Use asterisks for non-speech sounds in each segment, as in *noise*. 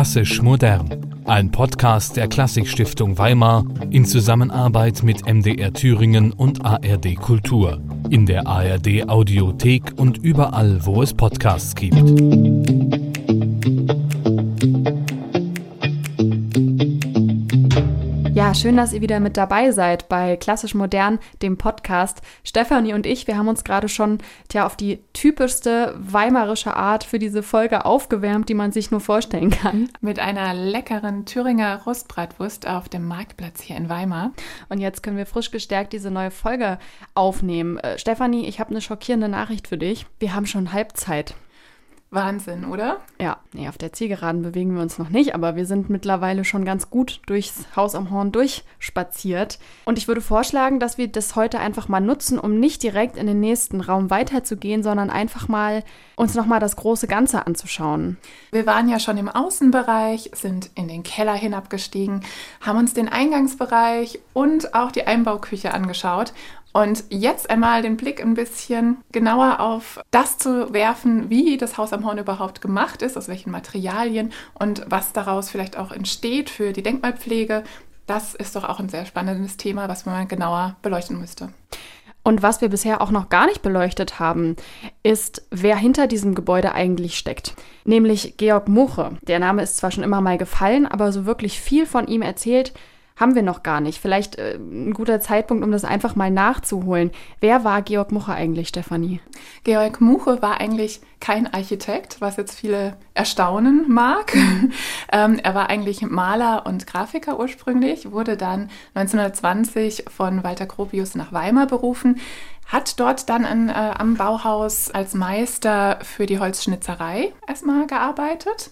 Klassisch modern. Ein Podcast der Klassikstiftung Weimar in Zusammenarbeit mit MDR Thüringen und ARD Kultur. In der ARD Audiothek und überall, wo es Podcasts gibt. Ja, schön, dass ihr wieder mit dabei seid bei Klassisch Modern, dem Podcast. Stefanie und ich, wir haben uns gerade schon tja, auf die typischste weimarische Art für diese Folge aufgewärmt, die man sich nur vorstellen kann. Mit einer leckeren Thüringer Rostbratwurst auf dem Marktplatz hier in Weimar. Und jetzt können wir frisch gestärkt diese neue Folge aufnehmen. Äh, Stefanie, ich habe eine schockierende Nachricht für dich. Wir haben schon Halbzeit. Wahnsinn, oder? Ja, nee, auf der Zielgeraden bewegen wir uns noch nicht, aber wir sind mittlerweile schon ganz gut durchs Haus am Horn durchspaziert. Und ich würde vorschlagen, dass wir das heute einfach mal nutzen, um nicht direkt in den nächsten Raum weiterzugehen, sondern einfach mal uns nochmal das große Ganze anzuschauen. Wir waren ja schon im Außenbereich, sind in den Keller hinabgestiegen, haben uns den Eingangsbereich und auch die Einbauküche angeschaut und jetzt einmal den Blick ein bisschen genauer auf das zu werfen, wie das Haus am Horn überhaupt gemacht ist, aus welchen Materialien und was daraus vielleicht auch entsteht für die Denkmalpflege. Das ist doch auch ein sehr spannendes Thema, was man genauer beleuchten müsste. Und was wir bisher auch noch gar nicht beleuchtet haben, ist, wer hinter diesem Gebäude eigentlich steckt. Nämlich Georg Muche. Der Name ist zwar schon immer mal gefallen, aber so wirklich viel von ihm erzählt haben wir noch gar nicht. Vielleicht äh, ein guter Zeitpunkt, um das einfach mal nachzuholen. Wer war Georg Muche eigentlich, Stefanie? Georg Muche war eigentlich kein Architekt, was jetzt viele erstaunen mag. *laughs* ähm, er war eigentlich Maler und Grafiker ursprünglich, wurde dann 1920 von Walter Gropius nach Weimar berufen hat dort dann in, äh, am Bauhaus als Meister für die Holzschnitzerei erstmal gearbeitet,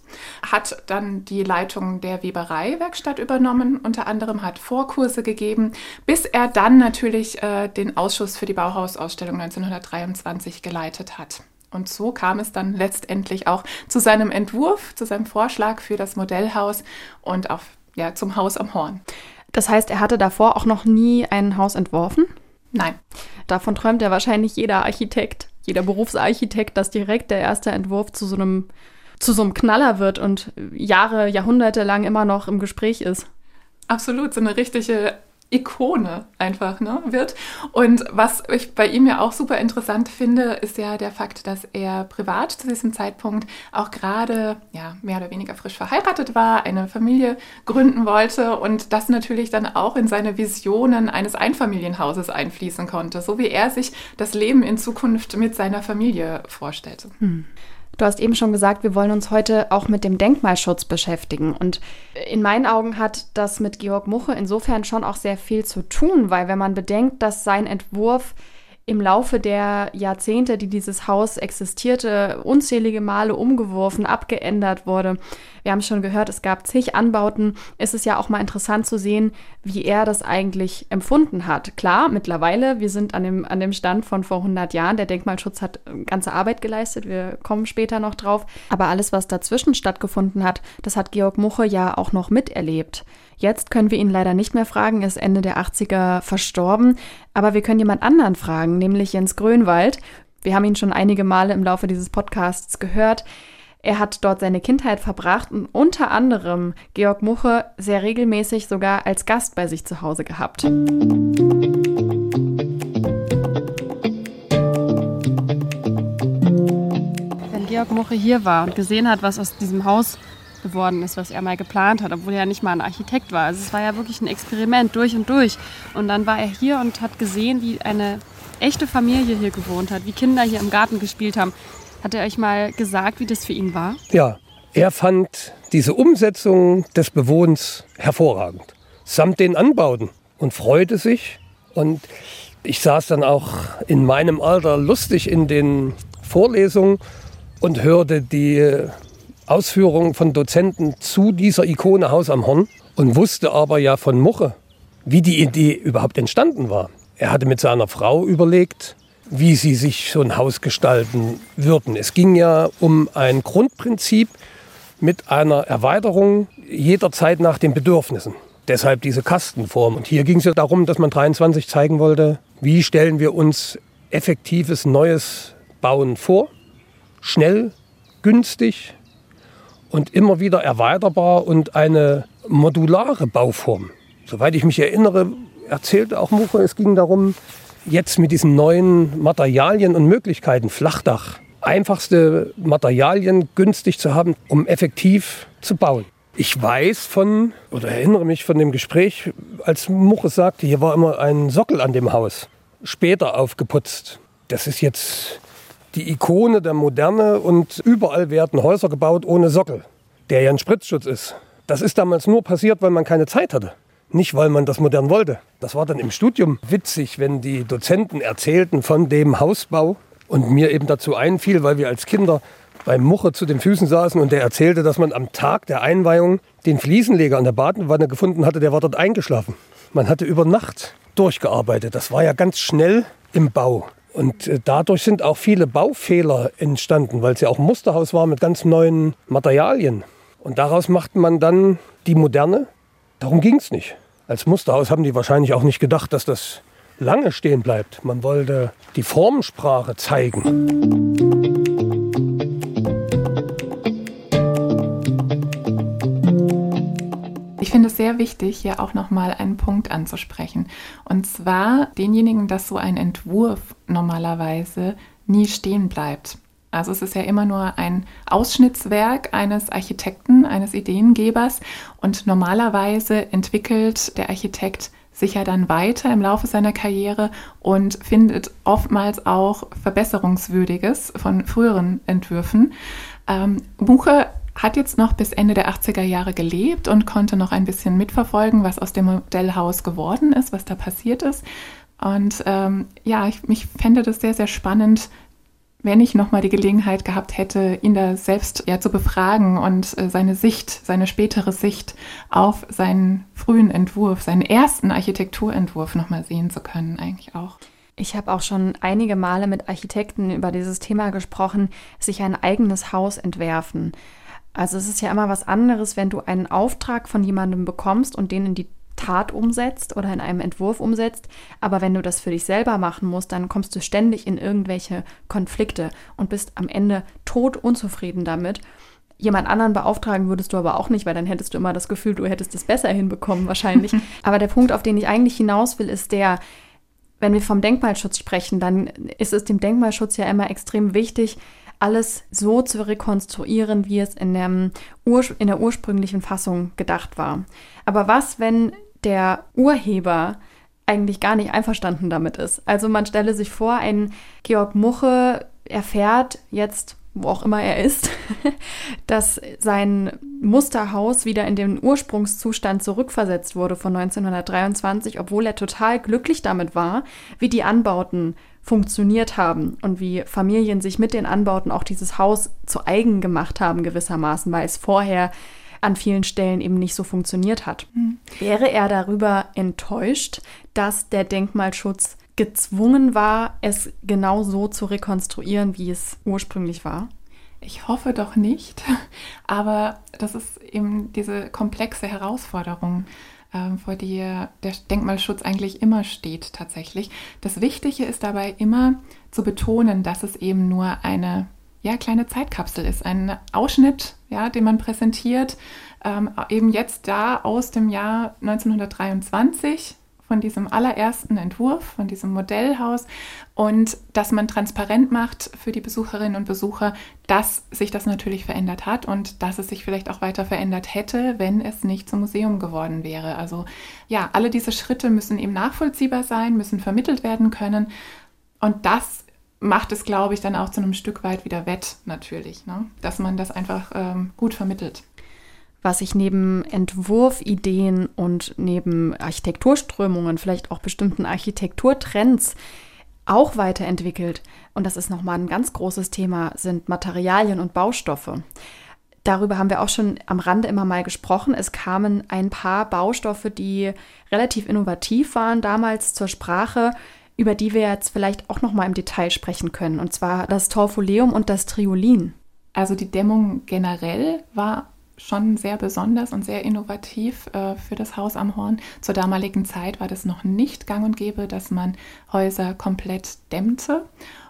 hat dann die Leitung der Webereiwerkstatt übernommen, unter anderem hat Vorkurse gegeben, bis er dann natürlich äh, den Ausschuss für die Bauhausausstellung 1923 geleitet hat. Und so kam es dann letztendlich auch zu seinem Entwurf, zu seinem Vorschlag für das Modellhaus und auf, ja, zum Haus am Horn. Das heißt, er hatte davor auch noch nie ein Haus entworfen? Nein. Davon träumt ja wahrscheinlich jeder Architekt, jeder Berufsarchitekt, dass direkt der erste Entwurf zu so einem, zu so einem Knaller wird und Jahre, Jahrhunderte lang immer noch im Gespräch ist. Absolut, so eine richtige Ikone einfach ne, wird. Und was ich bei ihm ja auch super interessant finde, ist ja der Fakt, dass er privat zu diesem Zeitpunkt auch gerade ja, mehr oder weniger frisch verheiratet war, eine Familie gründen wollte und das natürlich dann auch in seine Visionen eines Einfamilienhauses einfließen konnte, so wie er sich das Leben in Zukunft mit seiner Familie vorstellte. Hm. Du hast eben schon gesagt, wir wollen uns heute auch mit dem Denkmalschutz beschäftigen. Und in meinen Augen hat das mit Georg Muche insofern schon auch sehr viel zu tun, weil wenn man bedenkt, dass sein Entwurf im Laufe der Jahrzehnte, die dieses Haus existierte, unzählige Male umgeworfen, abgeändert wurde. Wir haben schon gehört, es gab zig Anbauten. Es ist ja auch mal interessant zu sehen, wie er das eigentlich empfunden hat. Klar, mittlerweile, wir sind an dem, an dem Stand von vor 100 Jahren. Der Denkmalschutz hat ganze Arbeit geleistet. Wir kommen später noch drauf. Aber alles, was dazwischen stattgefunden hat, das hat Georg Muche ja auch noch miterlebt. Jetzt können wir ihn leider nicht mehr fragen, er ist Ende der 80er verstorben, aber wir können jemand anderen fragen, nämlich Jens Grönwald. Wir haben ihn schon einige Male im Laufe dieses Podcasts gehört. Er hat dort seine Kindheit verbracht und unter anderem Georg Muche sehr regelmäßig sogar als Gast bei sich zu Hause gehabt. Wenn Georg Muche hier war und gesehen hat, was aus diesem Haus geworden ist, was er mal geplant hat, obwohl er ja nicht mal ein Architekt war. Also es war ja wirklich ein Experiment durch und durch. Und dann war er hier und hat gesehen, wie eine echte Familie hier gewohnt hat, wie Kinder hier im Garten gespielt haben. Hat er euch mal gesagt, wie das für ihn war? Ja, er fand diese Umsetzung des Bewohnens hervorragend, samt den Anbauten und freute sich. Und ich saß dann auch in meinem Alter lustig in den Vorlesungen und hörte die Ausführungen von Dozenten zu dieser Ikone Haus am Horn und wusste aber ja von Muche, wie die Idee überhaupt entstanden war. Er hatte mit seiner Frau überlegt, wie sie sich so ein Haus gestalten würden. Es ging ja um ein Grundprinzip mit einer Erweiterung jederzeit nach den Bedürfnissen. Deshalb diese Kastenform. Und hier ging es ja darum, dass man 23 zeigen wollte, wie stellen wir uns effektives neues Bauen vor. Schnell, günstig und immer wieder erweiterbar und eine modulare Bauform. Soweit ich mich erinnere, erzählte auch Muche, es ging darum, jetzt mit diesen neuen Materialien und Möglichkeiten, Flachdach, einfachste Materialien günstig zu haben, um effektiv zu bauen. Ich weiß von, oder erinnere mich von dem Gespräch, als Muche sagte, hier war immer ein Sockel an dem Haus, später aufgeputzt. Das ist jetzt die Ikone der Moderne und überall werden Häuser gebaut ohne Sockel, der ja ein Spritzschutz ist. Das ist damals nur passiert, weil man keine Zeit hatte. Nicht, weil man das modern wollte. Das war dann im Studium witzig, wenn die Dozenten erzählten von dem Hausbau und mir eben dazu einfiel, weil wir als Kinder beim Muche zu den Füßen saßen und der erzählte, dass man am Tag der Einweihung den Fliesenleger an der Badenwanne gefunden hatte, der war dort eingeschlafen. Man hatte über Nacht durchgearbeitet. Das war ja ganz schnell im Bau. Und äh, dadurch sind auch viele Baufehler entstanden, weil es ja auch ein Musterhaus war mit ganz neuen Materialien. Und daraus machte man dann die Moderne, Darum ging es nicht. Als Musterhaus haben die wahrscheinlich auch nicht gedacht, dass das lange stehen bleibt. Man wollte die Formensprache zeigen. Ich finde es sehr wichtig, hier auch nochmal einen Punkt anzusprechen. Und zwar denjenigen, dass so ein Entwurf normalerweise nie stehen bleibt. Also es ist ja immer nur ein Ausschnittswerk eines Architekten, eines Ideengebers und normalerweise entwickelt der Architekt sich ja dann weiter im Laufe seiner Karriere und findet oftmals auch Verbesserungswürdiges von früheren Entwürfen. Ähm, Buche hat jetzt noch bis Ende der 80er Jahre gelebt und konnte noch ein bisschen mitverfolgen, was aus dem Modellhaus geworden ist, was da passiert ist. Und ähm, ja, ich, ich fände das sehr, sehr spannend, wenn ich nochmal die Gelegenheit gehabt hätte, ihn da selbst ja zu befragen und äh, seine Sicht, seine spätere Sicht auf seinen frühen Entwurf, seinen ersten Architekturentwurf nochmal sehen zu können, eigentlich auch. Ich habe auch schon einige Male mit Architekten über dieses Thema gesprochen, sich ein eigenes Haus entwerfen. Also es ist ja immer was anderes, wenn du einen Auftrag von jemandem bekommst und den in die Tat umsetzt oder in einem Entwurf umsetzt. Aber wenn du das für dich selber machen musst, dann kommst du ständig in irgendwelche Konflikte und bist am Ende tot unzufrieden damit. Jemand anderen beauftragen würdest du aber auch nicht, weil dann hättest du immer das Gefühl, du hättest es besser hinbekommen wahrscheinlich. *laughs* aber der Punkt, auf den ich eigentlich hinaus will, ist der, wenn wir vom Denkmalschutz sprechen, dann ist es dem Denkmalschutz ja immer extrem wichtig, alles so zu rekonstruieren, wie es in, dem in der ursprünglichen Fassung gedacht war. Aber was, wenn der Urheber eigentlich gar nicht einverstanden damit ist. Also man stelle sich vor, ein Georg Muche erfährt jetzt, wo auch immer er ist, *laughs* dass sein Musterhaus wieder in den Ursprungszustand zurückversetzt wurde von 1923, obwohl er total glücklich damit war, wie die Anbauten funktioniert haben und wie Familien sich mit den Anbauten auch dieses Haus zu eigen gemacht haben gewissermaßen, weil es vorher an vielen Stellen eben nicht so funktioniert hat. Mhm. Wäre er darüber enttäuscht, dass der Denkmalschutz gezwungen war, es genau so zu rekonstruieren, wie es ursprünglich war? Ich hoffe doch nicht, *laughs* aber das ist eben diese komplexe Herausforderung, ähm, vor der der Denkmalschutz eigentlich immer steht tatsächlich. Das Wichtige ist dabei immer zu betonen, dass es eben nur eine ja, kleine Zeitkapsel ist, ein Ausschnitt, ja, den man präsentiert, ähm, eben jetzt da aus dem Jahr 1923 von diesem allerersten Entwurf, von diesem Modellhaus und dass man transparent macht für die Besucherinnen und Besucher, dass sich das natürlich verändert hat und dass es sich vielleicht auch weiter verändert hätte, wenn es nicht zum Museum geworden wäre. Also ja, alle diese Schritte müssen eben nachvollziehbar sein, müssen vermittelt werden können und das macht es, glaube ich, dann auch zu einem Stück weit wieder wett, natürlich, ne? dass man das einfach ähm, gut vermittelt. Was sich neben Entwurfideen und neben Architekturströmungen, vielleicht auch bestimmten Architekturtrends auch weiterentwickelt, und das ist nochmal ein ganz großes Thema, sind Materialien und Baustoffe. Darüber haben wir auch schon am Rande immer mal gesprochen. Es kamen ein paar Baustoffe, die relativ innovativ waren damals zur Sprache, über die wir jetzt vielleicht auch noch mal im Detail sprechen können, und zwar das Torfoleum und das Triolin. Also die Dämmung generell war schon sehr besonders und sehr innovativ äh, für das Haus am Horn. Zur damaligen Zeit war das noch nicht gang und gäbe, dass man Häuser komplett dämmte.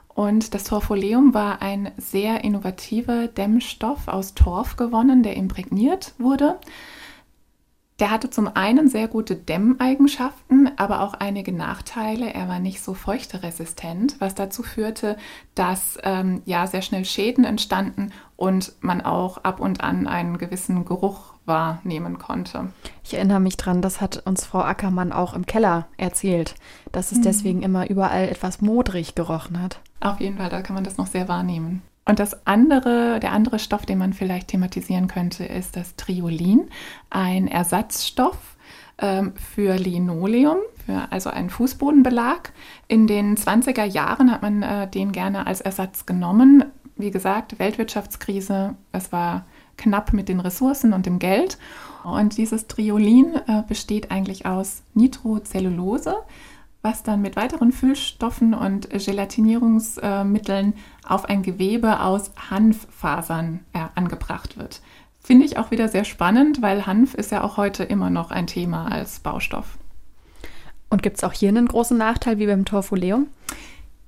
Und das Torfoleum war ein sehr innovativer Dämmstoff aus Torf gewonnen, der imprägniert wurde. Der hatte zum einen sehr gute Dämmeigenschaften, aber auch einige Nachteile. Er war nicht so feuchteresistent, was dazu führte, dass ähm, ja sehr schnell Schäden entstanden und man auch ab und an einen gewissen Geruch wahrnehmen konnte. Ich erinnere mich dran, das hat uns Frau Ackermann auch im Keller erzählt, dass es mhm. deswegen immer überall etwas modrig gerochen hat. Auf jeden Fall, da kann man das noch sehr wahrnehmen. Und das andere, der andere Stoff, den man vielleicht thematisieren könnte, ist das Triolin, ein Ersatzstoff ähm, für Linoleum, für also einen Fußbodenbelag. In den 20er Jahren hat man äh, den gerne als Ersatz genommen. Wie gesagt, Weltwirtschaftskrise, es war knapp mit den Ressourcen und dem Geld. Und dieses Triolin äh, besteht eigentlich aus Nitrocellulose was dann mit weiteren Füllstoffen und Gelatinierungsmitteln auf ein Gewebe aus Hanffasern äh, angebracht wird. Finde ich auch wieder sehr spannend, weil Hanf ist ja auch heute immer noch ein Thema als Baustoff. Und gibt es auch hier einen großen Nachteil wie beim Torfoleum?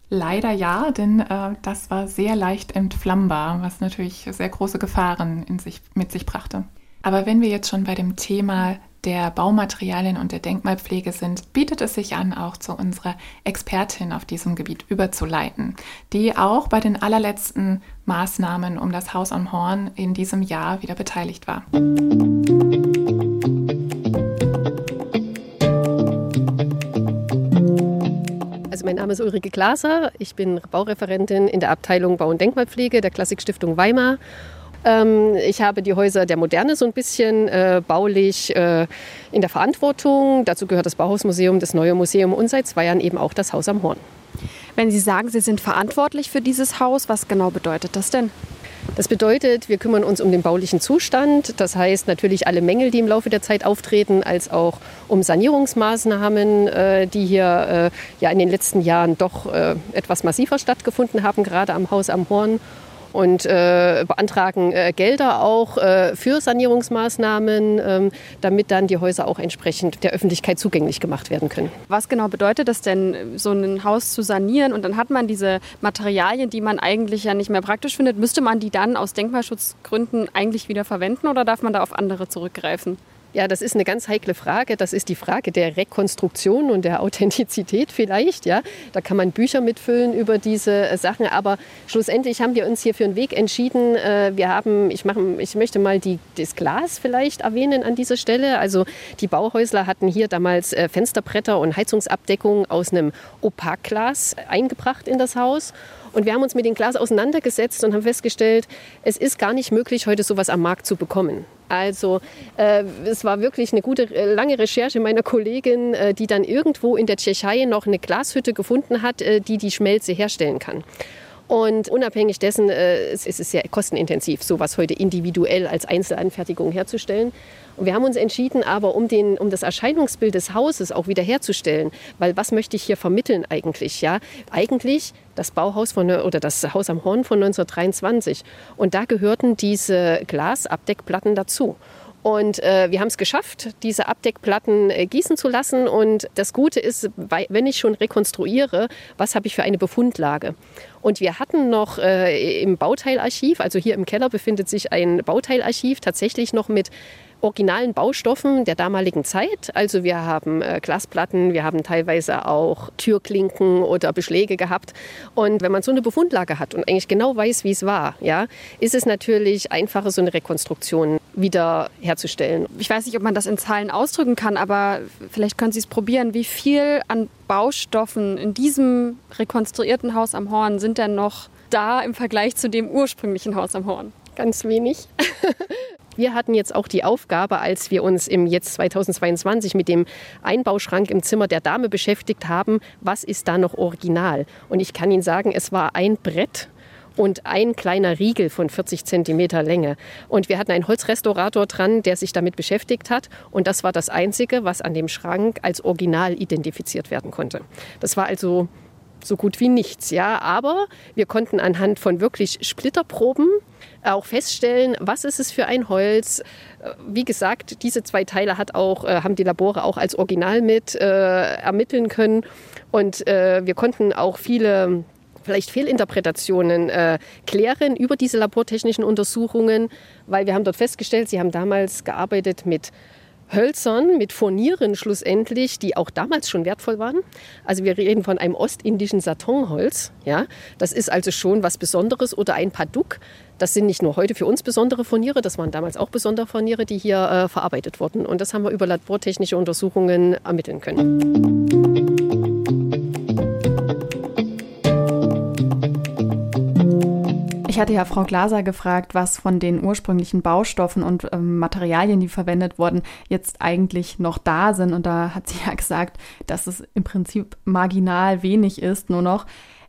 Leider ja, denn äh, das war sehr leicht entflammbar, was natürlich sehr große Gefahren in sich, mit sich brachte. Aber wenn wir jetzt schon bei dem Thema der Baumaterialien und der Denkmalpflege sind, bietet es sich an, auch zu unserer Expertin auf diesem Gebiet überzuleiten, die auch bei den allerletzten Maßnahmen um das Haus am Horn in diesem Jahr wieder beteiligt war. Also mein Name ist Ulrike Glaser, ich bin Baureferentin in der Abteilung Bau- und Denkmalpflege der Klassikstiftung Weimar ähm, ich habe die Häuser der Moderne so ein bisschen äh, baulich äh, in der Verantwortung. Dazu gehört das Bauhausmuseum, das Neue Museum und seit zwei Jahren eben auch das Haus am Horn. Wenn Sie sagen, Sie sind verantwortlich für dieses Haus, was genau bedeutet das denn? Das bedeutet, wir kümmern uns um den baulichen Zustand. Das heißt natürlich alle Mängel, die im Laufe der Zeit auftreten, als auch um Sanierungsmaßnahmen, äh, die hier äh, ja in den letzten Jahren doch äh, etwas massiver stattgefunden haben, gerade am Haus am Horn und äh, beantragen äh, Gelder auch äh, für Sanierungsmaßnahmen, ähm, damit dann die Häuser auch entsprechend der Öffentlichkeit zugänglich gemacht werden können. Was genau bedeutet das denn, so ein Haus zu sanieren und dann hat man diese Materialien, die man eigentlich ja nicht mehr praktisch findet, müsste man die dann aus Denkmalschutzgründen eigentlich wieder verwenden oder darf man da auf andere zurückgreifen? Ja, das ist eine ganz heikle Frage. Das ist die Frage der Rekonstruktion und der Authentizität vielleicht. Ja, da kann man Bücher mitfüllen über diese äh, Sachen. Aber schlussendlich haben wir uns hier für einen Weg entschieden. Äh, wir haben, ich, mache, ich möchte mal die, das Glas vielleicht erwähnen an dieser Stelle. Also die Bauhäusler hatten hier damals äh, Fensterbretter und Heizungsabdeckung aus einem Opakglas eingebracht in das Haus. Und wir haben uns mit dem Glas auseinandergesetzt und haben festgestellt, es ist gar nicht möglich, heute sowas am Markt zu bekommen. Also äh, es war wirklich eine gute, äh, lange Recherche meiner Kollegin, äh, die dann irgendwo in der Tschechei noch eine Glashütte gefunden hat, äh, die die Schmelze herstellen kann. Und unabhängig dessen äh, ist es sehr kostenintensiv, sowas heute individuell als Einzelanfertigung herzustellen. Und wir haben uns entschieden, aber um, den, um das Erscheinungsbild des Hauses auch wiederherzustellen, weil was möchte ich hier vermitteln eigentlich? Ja, eigentlich das Bauhaus von, oder das Haus am Horn von 1923. Und da gehörten diese Glasabdeckplatten dazu. Und äh, wir haben es geschafft, diese Abdeckplatten äh, gießen zu lassen. Und das Gute ist, wenn ich schon rekonstruiere, was habe ich für eine Befundlage? Und wir hatten noch äh, im Bauteilarchiv, also hier im Keller befindet sich ein Bauteilarchiv, tatsächlich noch mit originalen Baustoffen der damaligen Zeit. Also wir haben äh, Glasplatten, wir haben teilweise auch Türklinken oder Beschläge gehabt. Und wenn man so eine Befundlage hat und eigentlich genau weiß, wie es war, ja, ist es natürlich einfacher, so eine Rekonstruktion wieder herzustellen. Ich weiß nicht, ob man das in Zahlen ausdrücken kann, aber vielleicht können Sie es probieren. Wie viel an Baustoffen in diesem rekonstruierten Haus am Horn sind denn noch da im Vergleich zu dem ursprünglichen Haus am Horn? Ganz wenig. *laughs* Wir hatten jetzt auch die Aufgabe, als wir uns im jetzt 2022 mit dem Einbauschrank im Zimmer der Dame beschäftigt haben, was ist da noch original? Und ich kann Ihnen sagen, es war ein Brett und ein kleiner Riegel von 40 Zentimeter Länge. Und wir hatten einen Holzrestaurator dran, der sich damit beschäftigt hat. Und das war das Einzige, was an dem Schrank als Original identifiziert werden konnte. Das war also so gut wie nichts. Ja, aber wir konnten anhand von wirklich Splitterproben auch feststellen, was ist es für ein Holz. Wie gesagt, diese zwei Teile hat auch, äh, haben die Labore auch als Original mit äh, ermitteln können. Und äh, wir konnten auch viele vielleicht Fehlinterpretationen äh, klären über diese labortechnischen Untersuchungen, weil wir haben dort festgestellt, Sie haben damals gearbeitet mit Hölzern, mit Furnieren schlussendlich, die auch damals schon wertvoll waren. Also wir reden von einem ostindischen Satonholz. Ja? Das ist also schon was Besonderes oder ein Paduk. Das sind nicht nur heute für uns besondere Furniere, das waren damals auch besondere Furniere, die hier äh, verarbeitet wurden. Und das haben wir über labortechnische Untersuchungen ermitteln können. Hatte ja Frau Glaser gefragt, was von den ursprünglichen Baustoffen und ähm, Materialien, die verwendet wurden, jetzt eigentlich noch da sind. Und da hat sie *laughs* ja gesagt, dass es im Prinzip marginal wenig ist, nur noch.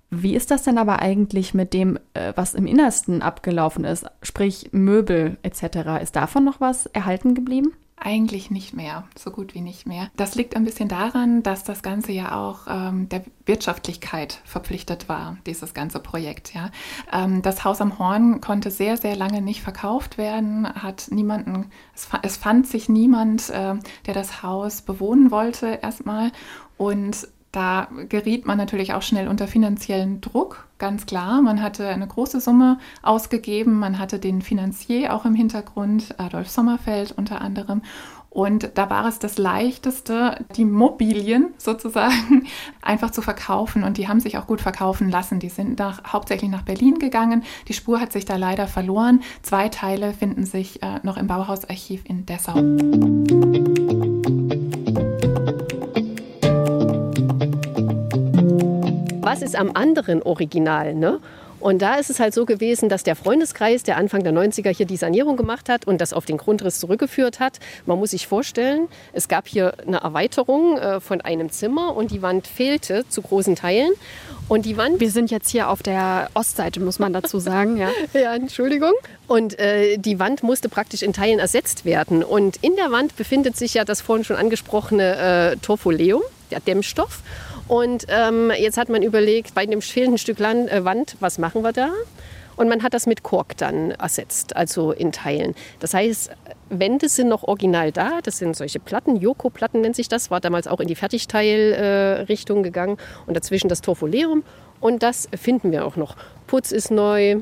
Wie ist das denn aber eigentlich mit dem, äh, was im Innersten abgelaufen ist, sprich Möbel etc.? Ist davon noch was erhalten geblieben? Eigentlich nicht mehr, so gut wie nicht mehr. Das liegt ein bisschen daran, dass das Ganze ja auch ähm, der Wirtschaftlichkeit verpflichtet war, dieses ganze Projekt. Ja. Ähm, das Haus am Horn konnte sehr, sehr lange nicht verkauft werden, hat niemanden, es, es fand sich niemand, äh, der das Haus bewohnen wollte erstmal. Und da geriet man natürlich auch schnell unter finanziellen Druck, ganz klar. Man hatte eine große Summe ausgegeben, man hatte den Finanzier auch im Hintergrund, Adolf Sommerfeld unter anderem. Und da war es das Leichteste, die Mobilien sozusagen *laughs* einfach zu verkaufen. Und die haben sich auch gut verkaufen lassen. Die sind nach, hauptsächlich nach Berlin gegangen. Die Spur hat sich da leider verloren. Zwei Teile finden sich äh, noch im Bauhausarchiv in Dessau. Was ist am anderen Original? Ne? Und da ist es halt so gewesen, dass der Freundeskreis, der Anfang der 90er hier die Sanierung gemacht hat und das auf den Grundriss zurückgeführt hat. Man muss sich vorstellen, es gab hier eine Erweiterung äh, von einem Zimmer und die Wand fehlte zu großen Teilen. Und die Wand. Wir sind jetzt hier auf der Ostseite, muss man dazu sagen. Ja, *laughs* ja Entschuldigung. Und äh, die Wand musste praktisch in Teilen ersetzt werden. Und in der Wand befindet sich ja das vorhin schon angesprochene äh, Torfoleum, der Dämmstoff. Und ähm, jetzt hat man überlegt, bei dem fehlenden Stück Land, äh, Wand, was machen wir da? Und man hat das mit Kork dann ersetzt, also in Teilen. Das heißt, Wände sind noch original da. Das sind solche Platten, Joko-Platten nennt sich das, war damals auch in die Fertigteilrichtung äh, gegangen. Und dazwischen das Torfoleum. Und das finden wir auch noch. Putz ist neu,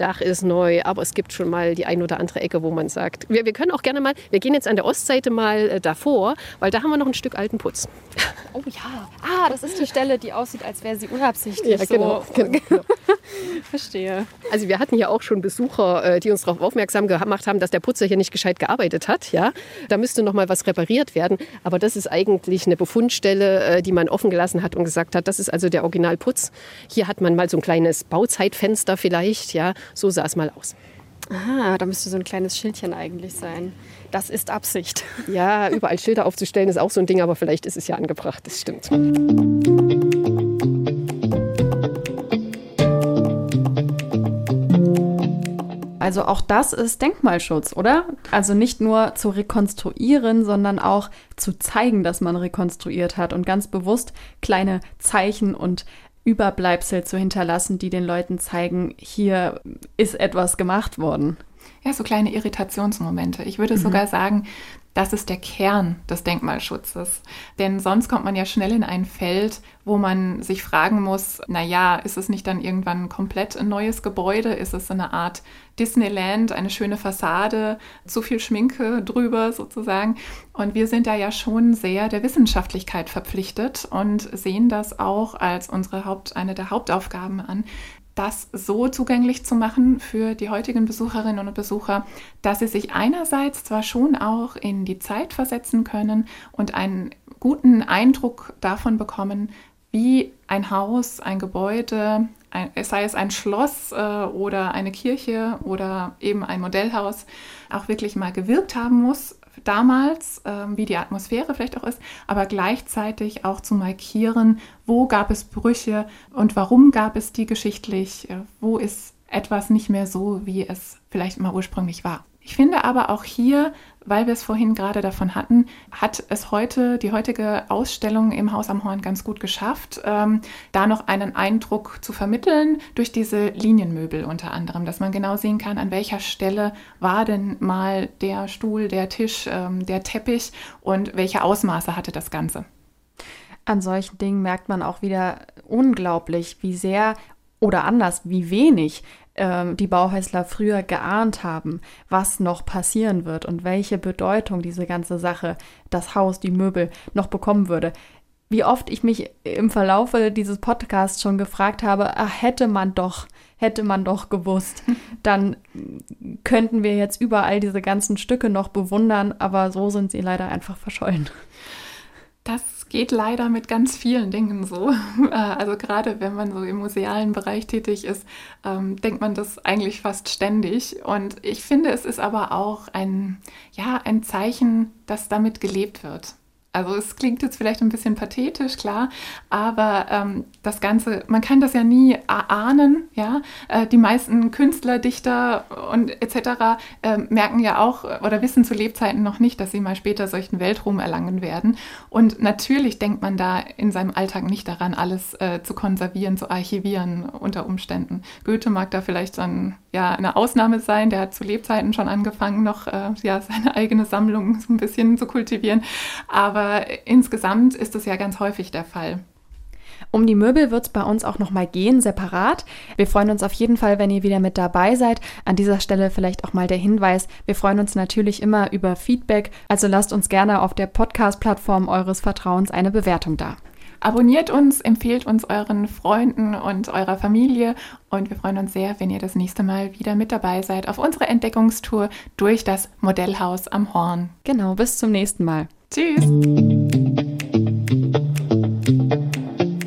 Dach ist neu, aber es gibt schon mal die ein oder andere Ecke, wo man sagt, wir, wir können auch gerne mal, wir gehen jetzt an der Ostseite mal äh, davor, weil da haben wir noch ein Stück alten Putz. *laughs* Oh ja, ah, das ist die Stelle, die aussieht, als wäre sie unabsichtlich. Ja, genau. So. genau. *laughs* Verstehe. Also wir hatten ja auch schon Besucher, äh, die uns darauf aufmerksam gemacht haben, dass der Putzer hier nicht gescheit gearbeitet hat. Ja? Da müsste noch mal was repariert werden. Aber das ist eigentlich eine Befundstelle, äh, die man offen gelassen hat und gesagt hat, das ist also der Originalputz. Hier hat man mal so ein kleines Bauzeitfenster vielleicht. Ja? So sah es mal aus. Ah, da müsste so ein kleines Schildchen eigentlich sein. Das ist Absicht. *laughs* Ja, überall Schilder aufzustellen ist auch so ein Ding, aber vielleicht ist es ja angebracht. Das stimmt. Also auch das ist Denkmalschutz, oder? Also nicht nur zu rekonstruieren, sondern auch zu zeigen, dass man rekonstruiert hat und ganz bewusst kleine Zeichen und Überbleibsel zu hinterlassen, die den Leuten zeigen, hier ist etwas gemacht worden. Ja, so kleine Irritationsmomente. Ich würde mhm. sogar sagen, das ist der Kern des Denkmalschutzes. Denn sonst kommt man ja schnell in ein Feld, wo man sich fragen muss, naja, ist es nicht dann irgendwann komplett ein neues Gebäude? Ist es eine Art Disneyland, eine schöne Fassade, zu viel Schminke drüber sozusagen? Und wir sind da ja schon sehr der Wissenschaftlichkeit verpflichtet und sehen das auch als unsere Haupt, eine der Hauptaufgaben an, das so zugänglich zu machen für die heutigen Besucherinnen und Besucher, dass sie sich einerseits zwar schon auch in die Zeit versetzen können und einen guten Eindruck davon bekommen, wie ein Haus, ein Gebäude, ein, sei es ein Schloss äh, oder eine Kirche oder eben ein Modellhaus, auch wirklich mal gewirkt haben muss damals, ähm, wie die Atmosphäre vielleicht auch ist, aber gleichzeitig auch zu markieren, wo gab es Brüche und warum gab es die geschichtlich, äh, wo ist etwas nicht mehr so, wie es vielleicht mal ursprünglich war. Ich finde aber auch hier, weil wir es vorhin gerade davon hatten, hat es heute, die heutige Ausstellung im Haus am Horn ganz gut geschafft, ähm, da noch einen Eindruck zu vermitteln durch diese Linienmöbel unter anderem, dass man genau sehen kann, an welcher Stelle war denn mal der Stuhl, der Tisch, ähm, der Teppich und welche Ausmaße hatte das Ganze. An solchen Dingen merkt man auch wieder unglaublich, wie sehr oder anders, wie wenig äh, die Bauhäusler früher geahnt haben, was noch passieren wird und welche Bedeutung diese ganze Sache, das Haus, die Möbel noch bekommen würde. Wie oft ich mich im Verlaufe dieses Podcasts schon gefragt habe, ach, hätte man doch, hätte man doch gewusst, *laughs* dann könnten wir jetzt überall diese ganzen Stücke noch bewundern, aber so sind sie leider einfach verschollen. Das geht leider mit ganz vielen Dingen so. *laughs* Äh, also gerade wenn man so im musealen Bereich tätig ist, ähm, denkt man das eigentlich fast ständig. Und ich finde, es ist aber auch ein, ja, ein Zeichen, dass damit gelebt wird. Also es klingt jetzt vielleicht ein bisschen pathetisch, klar, aber ähm, das Ganze, man kann das ja nie ahnen, ja. Äh, die meisten Künstler, Dichter und etc. Äh, merken ja auch oder wissen zu Lebzeiten noch nicht, dass sie mal später solchen Weltruhm erlangen werden. Und natürlich denkt man da in seinem Alltag nicht daran, alles äh, zu konservieren, zu archivieren unter Umständen. Goethe mag da vielleicht dann ja eine Ausnahme sein, der hat zu Lebzeiten schon angefangen, noch äh, ja, seine eigene Sammlung so ein bisschen zu kultivieren. Aber aber insgesamt ist das ja ganz häufig der Fall. Um die Möbel wird es bei uns auch nochmal gehen, separat. Wir freuen uns auf jeden Fall, wenn ihr wieder mit dabei seid. An dieser Stelle vielleicht auch mal der Hinweis, wir freuen uns natürlich immer über Feedback, also lasst uns gerne auf der Podcast-Plattform eures Vertrauens eine Bewertung da. Abonniert uns, empfehlt uns euren Freunden und eurer Familie und wir freuen uns sehr, wenn ihr das nächste Mal wieder mit dabei seid auf unserer Entdeckungstour durch das Modellhaus am Horn. Genau, bis zum nächsten Mal. Tschüss.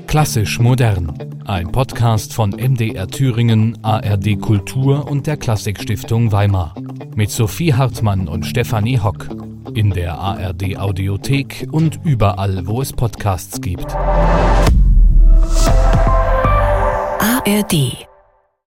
Klassisch modern. Ein Podcast von MDR Thüringen, ARD Kultur und der Klassikstiftung Weimar. Mit Sophie Hartmann und Stefanie Hock. In der ARD Audiothek und überall, wo es Podcasts gibt. ARD